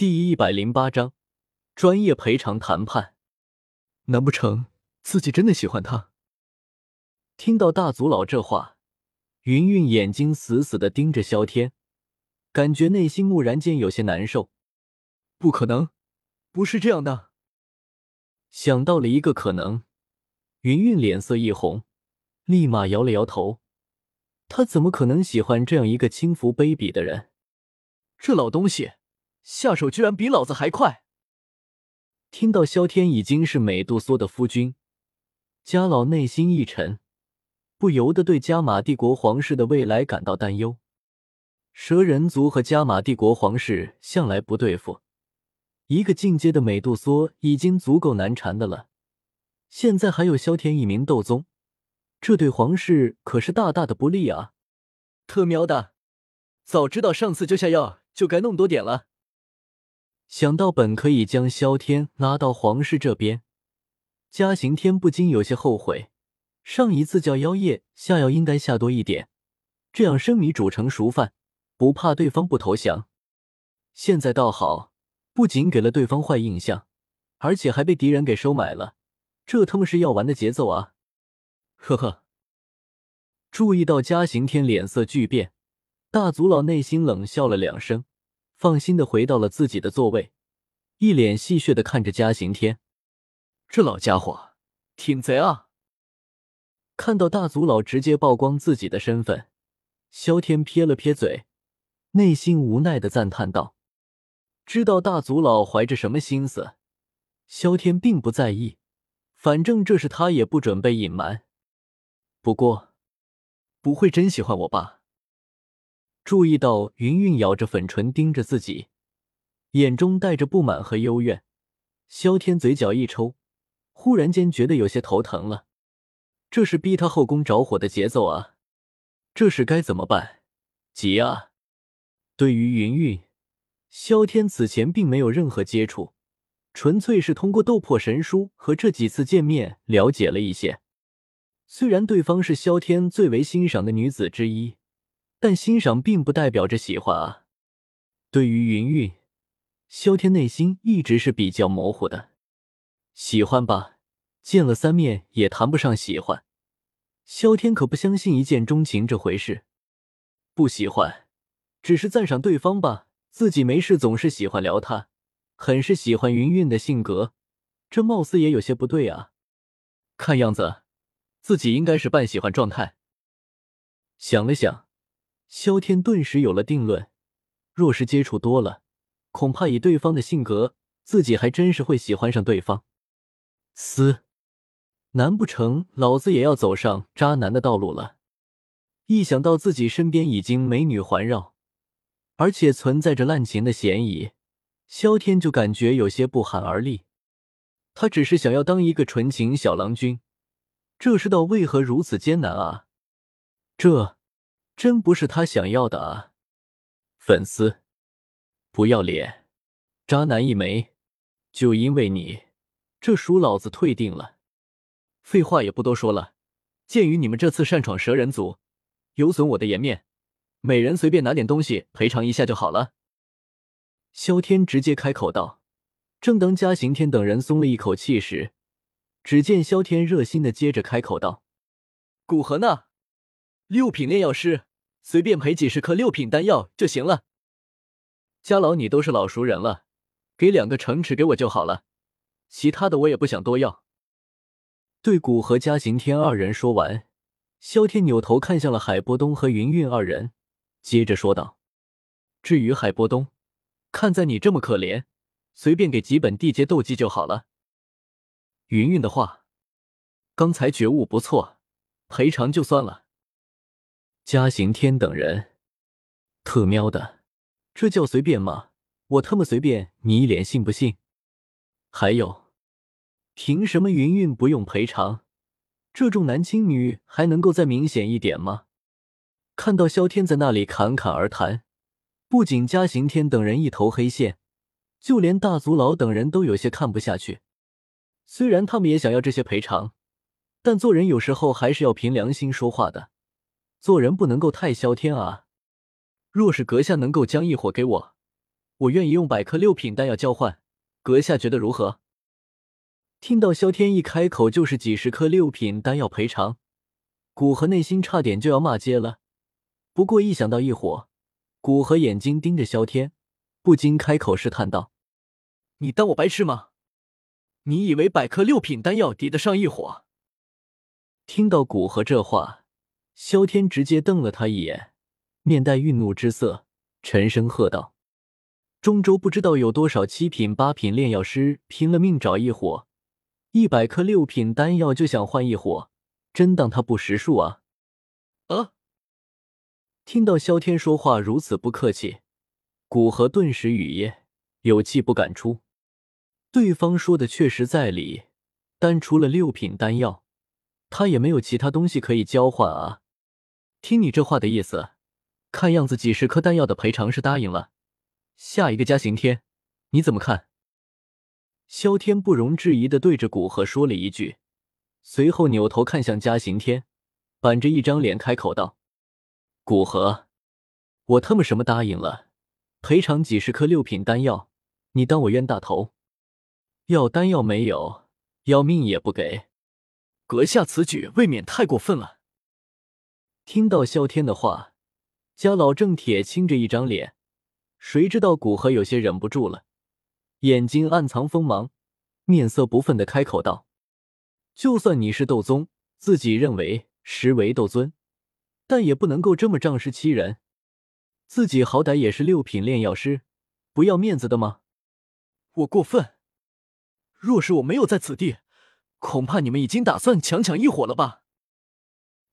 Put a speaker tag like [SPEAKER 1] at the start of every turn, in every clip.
[SPEAKER 1] 第一百零八章专业赔偿谈判。
[SPEAKER 2] 难不成自己真的喜欢他？
[SPEAKER 1] 听到大族老这话，云云眼睛死死的盯着萧天，感觉内心蓦然间有些难受。
[SPEAKER 2] 不可能，不是这样的。
[SPEAKER 1] 想到了一个可能，云云脸色一红，立马摇了摇头。他怎么可能喜欢这样一个轻浮卑鄙的人？
[SPEAKER 2] 这老东西！下手居然比老子还快！
[SPEAKER 1] 听到萧天已经是美杜莎的夫君，家老内心一沉，不由得对加玛帝国皇室的未来感到担忧。蛇人族和加玛帝国皇室向来不对付，一个进阶的美杜莎已经足够难缠的了，现在还有萧天一名斗宗，这对皇室可是大大的不利啊！
[SPEAKER 2] 特喵的，早知道上次就下药就该弄多点了。
[SPEAKER 1] 想到本可以将萧天拉到皇室这边，嘉刑天不禁有些后悔。上一次叫妖夜下药应该下多一点，这样生米煮成熟饭，不怕对方不投降。现在倒好，不仅给了对方坏印象，而且还被敌人给收买了。这他妈是要完的节奏啊！
[SPEAKER 2] 呵呵。
[SPEAKER 1] 注意到嘉刑天脸色巨变，大族老内心冷笑了两声。放心的回到了自己的座位，一脸戏谑的看着嘉行天，
[SPEAKER 2] 这老家伙挺贼啊！
[SPEAKER 1] 看到大族老直接曝光自己的身份，萧天撇了撇嘴，内心无奈的赞叹道：“知道大族老怀着什么心思，萧天并不在意，反正这事他也不准备隐瞒。不过，
[SPEAKER 2] 不会真喜欢我吧？”
[SPEAKER 1] 注意到云云咬着粉唇盯着自己，眼中带着不满和幽怨，萧天嘴角一抽，忽然间觉得有些头疼了。这是逼他后宫着火的节奏啊！这是该怎么办？急啊！对于云云，萧天此前并没有任何接触，纯粹是通过斗破神书和这几次见面了解了一些。虽然对方是萧天最为欣赏的女子之一。但欣赏并不代表着喜欢啊！对于云云，萧天内心一直是比较模糊的。喜欢吧，见了三面也谈不上喜欢。萧天可不相信一见钟情这回事。不喜欢，只是赞赏对方吧。自己没事总是喜欢聊他，很是喜欢云云的性格，这貌似也有些不对啊。看样子，自己应该是半喜欢状态。想了想。萧天顿时有了定论：若是接触多了，恐怕以对方的性格，自己还真是会喜欢上对方。嘶，难不成老子也要走上渣男的道路了？一想到自己身边已经美女环绕，而且存在着滥情的嫌疑，萧天就感觉有些不寒而栗。他只是想要当一个纯情小郎君，这世道为何如此艰难啊？这。真不是他想要的啊！粉丝，不要脸，渣男一枚，就因为你，这属老子退订了。废话也不多说了，鉴于你们这次擅闯蛇人族，有损我的颜面，每人随便拿点东西赔偿一下就好了。萧天直接开口道。正当嘉刑天等人松了一口气时，只见萧天热心的接着开口道：“
[SPEAKER 2] 古河呢？六品炼药师。”随便赔几十颗六品丹药就行了。
[SPEAKER 1] 家老，你都是老熟人了，给两个城池给我就好了，其他的我也不想多要。对古河嘉刑天二人说完，萧天扭头看向了海波东和云韵二人，接着说道：“至于海波东，看在你这么可怜，随便给几本地阶斗技就好了。云韵的话，刚才觉悟不错，赔偿就算了。”嘉刑天等人，特喵的，这叫随便吗？我他妈随便你一脸信不信？还有，凭什么云云不用赔偿？这重男轻女还能够再明显一点吗？看到萧天在那里侃侃而谈，不仅嘉刑天等人一头黑线，就连大族老等人都有些看不下去。虽然他们也想要这些赔偿，但做人有时候还是要凭良心说话的。做人不能够太萧天啊！若是阁下能够将异火给我，
[SPEAKER 2] 我愿意用百颗六品丹药交换，阁下觉得如何？
[SPEAKER 1] 听到萧天一开口就是几十颗六品丹药赔偿，古河内心差点就要骂街了。不过一想到异火，古河眼睛盯着萧天，不禁开口试探道：“
[SPEAKER 2] 你当我白痴吗？你以为百颗六品丹药抵得上异火？”
[SPEAKER 1] 听到古河这话，萧天直接瞪了他一眼，面带愠怒之色，沉声喝道：“中州不知道有多少七品、八品炼药师拼了命找异火。”一百颗六品丹药就想换一火，真当他不识数啊！
[SPEAKER 2] 啊！
[SPEAKER 1] 听到萧天说话如此不客气，古河顿时语噎，有气不敢出。对方说的确实在理，但除了六品丹药，他也没有其他东西可以交换啊！听你这话的意思，看样子几十颗丹药的赔偿是答应了。下一个加刑天，你怎么看？萧天不容置疑的对着古河说了一句，随后扭头看向嘉刑天，板着一张脸开口道：“古河，我他妈什么答应了？赔偿几十颗六品丹药，你当我冤大头？要丹药没有，要命也不给。
[SPEAKER 2] 阁下此举未免太过分了。”
[SPEAKER 1] 听到萧天的话，家老郑铁青着一张脸，谁知道古河有些忍不住了。眼睛暗藏锋芒，面色不忿的开口道：“就算你是斗宗，自己认为实为斗尊，但也不能够这么仗势欺人。自己好歹也是六品炼药师，不要面子的吗？
[SPEAKER 2] 我过分。若是我没有在此地，恐怕你们已经打算强抢一伙了吧？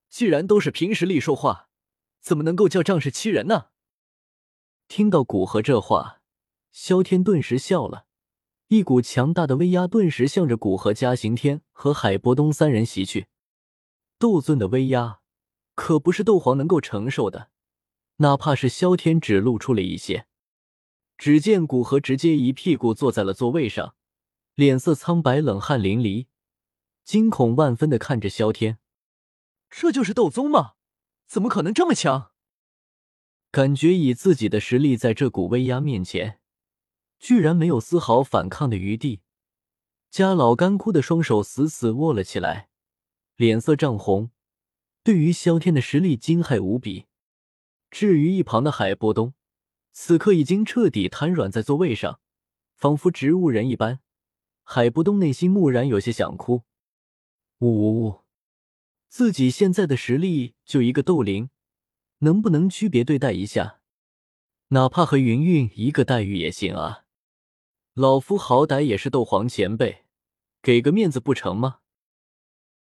[SPEAKER 2] 既然都是凭实力说话，怎么能够叫仗势欺人呢？”
[SPEAKER 1] 听到古河这话。萧天顿时笑了，一股强大的威压顿时向着古河、嘉刑天和海波东三人袭去。斗尊的威压可不是斗皇能够承受的，哪怕是萧天只露出了一些。只见古河直接一屁股坐在了座位上，脸色苍白，冷汗淋漓，惊恐万分的看着萧天：“
[SPEAKER 2] 这就是斗宗吗？怎么可能这么强？”
[SPEAKER 1] 感觉以自己的实力，在这股威压面前。居然没有丝毫反抗的余地，家老干枯的双手死死握了起来，脸色涨红，对于萧天的实力惊骇无比。至于一旁的海波东，此刻已经彻底瘫软在座位上，仿佛植物人一般。海波东内心蓦然有些想哭，呜呜呜，自己现在的实力就一个斗灵，能不能区别对待一下？哪怕和云云一个待遇也行啊！老夫好歹也是斗皇前辈，给个面子不成吗？